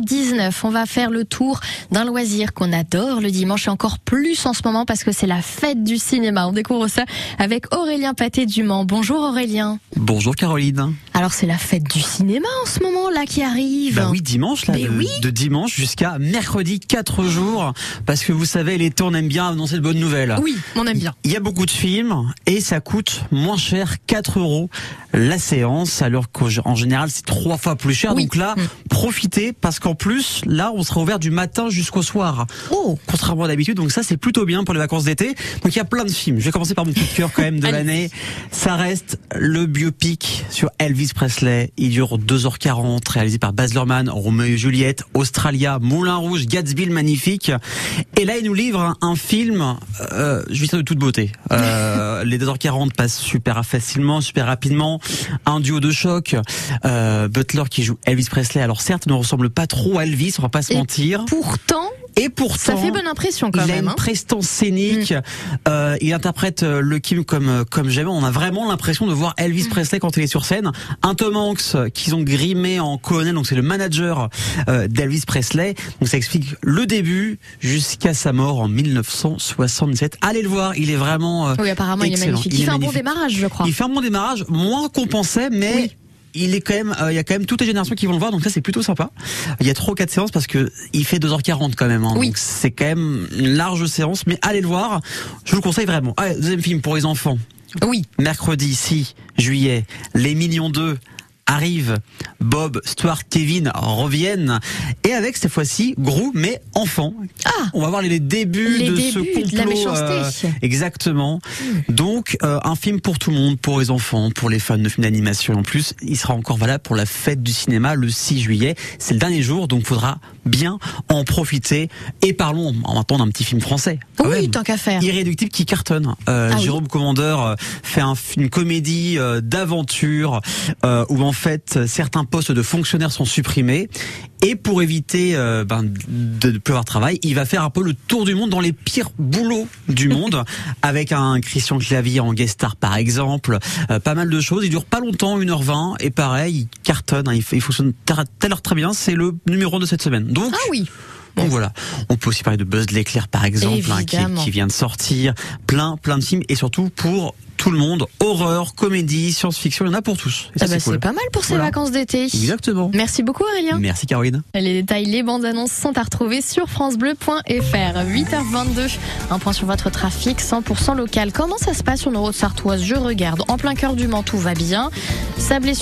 8h19, on va faire le tour d'un loisir qu'on adore le dimanche et encore plus en ce moment parce que c'est la fête du cinéma. On découvre ça avec Aurélien Paté du Mans. Bonjour Aurélien. Bonjour Caroline. Alors c'est la fête du cinéma en ce moment là qui arrive. Bah oui, dimanche là, de, oui. de dimanche jusqu'à mercredi, 4 jours, parce que vous savez, l'été on aime bien annoncer de bonnes nouvelles. Oui, on aime bien. Il y a beaucoup de films et ça coûte moins cher, 4 euros la séance, alors qu'en général c'est trois fois plus cher. Oui. Donc là, Mm. profitez parce qu'en plus, là, on sera ouvert du matin jusqu'au soir. Oh, Contrairement à d'habitude, donc ça c'est plutôt bien pour les vacances d'été. Donc il y a plein de films. Je vais commencer par mon coup de cœur quand même de l'année. Ça reste le biopic sur Elvis Presley. Il dure 2h40, réalisé par Baz Luhrmann, Roméo et Juliette, Australia, Moulin Rouge, Gatsby le magnifique. Et là il nous livre un, film, euh, je vais dire de toute beauté. Euh, les 2h40 passent super facilement, super rapidement. Un duo de choc. Euh, Butler qui joue Elvis Presley. Alors certes, il ne ressemble pas trop à Elvis, on va pas se Et mentir. pourtant, Et pourtant, ça fait bonne impression quand il a même. une hein. prestance scénique. Euh, il interprète euh, le Kim comme euh, comme jamais. On a vraiment l'impression de voir Elvis Presley quand il est sur scène. Un Tom Hanks euh, qu'ils ont grimé en colonel, donc c'est le manager euh, d'Elvis Presley. Donc ça explique le début jusqu'à sa mort en 1977. Allez le voir, il est vraiment. euh, Oui, apparemment il est excellent. magnifique. Il Il, fait un bon démarrage, je crois. il fait un bon démarrage, moins qu'on pensait, mais. Oui. Il est quand même, euh, il y a quand même toutes les générations qui vont le voir, donc ça c'est plutôt sympa. Il y a trois ou quatre séances parce que il fait 2h40 quand même, hein, Oui. donc c'est quand même une large séance, mais allez le voir, je vous le conseille vraiment. Allez, deuxième film pour les enfants, Oui. mercredi 6 juillet, Les Mignons 2 arrive, Bob, Stuart, Kevin reviennent, et avec cette fois-ci Gru, mais enfant. Ah, On va voir les débuts Les de ce complot. de la méchanceté. exactement. Donc euh, un film pour tout le monde, pour les enfants, pour les fans de films d'animation. En plus, il sera encore valable pour la fête du cinéma le 6 juillet. C'est le dernier jour, donc faudra bien en profiter. Et parlons en temps d'un petit film français. oui, tant qu'à faire. Irréductible qui cartonne. Euh, Ah oui. Jérôme Commandeur euh, fait un, une comédie euh, d'aventure euh, où en fait euh, certains postes de fonctionnaires sont supprimés. Et pour éviter euh, ben, de ne plus avoir de travail, il va faire un peu le tour du monde dans les pires boulots du monde. Avec un Christian Clavier en guest star par exemple, euh, pas mal de choses. Il dure pas longtemps, 1h20 et pareil, il cartonne, hein, il, il fonctionne tel à l'heure très bien. C'est le numéro de cette semaine. Donc Ah oui. donc voilà, on peut aussi parler de Buzz l'éclair par exemple, hein, qui, qui vient de sortir, plein plein de films. Et surtout pour tout le monde, horreur, comédie, science-fiction, il y en a pour tous. Ah bah, c'est cool. pas mal pour ces Voilà. vacances d'été. Exactement. Merci beaucoup Aurélien. Merci Caroline. Les détails, les bandes annonces sont à retrouver sur francebleu.fr. 8h22, un point sur votre trafic 100% local. Comment ça se passe sur nos routes sartoises Je regarde. En plein cœur du Mans, tout va bien. Sablé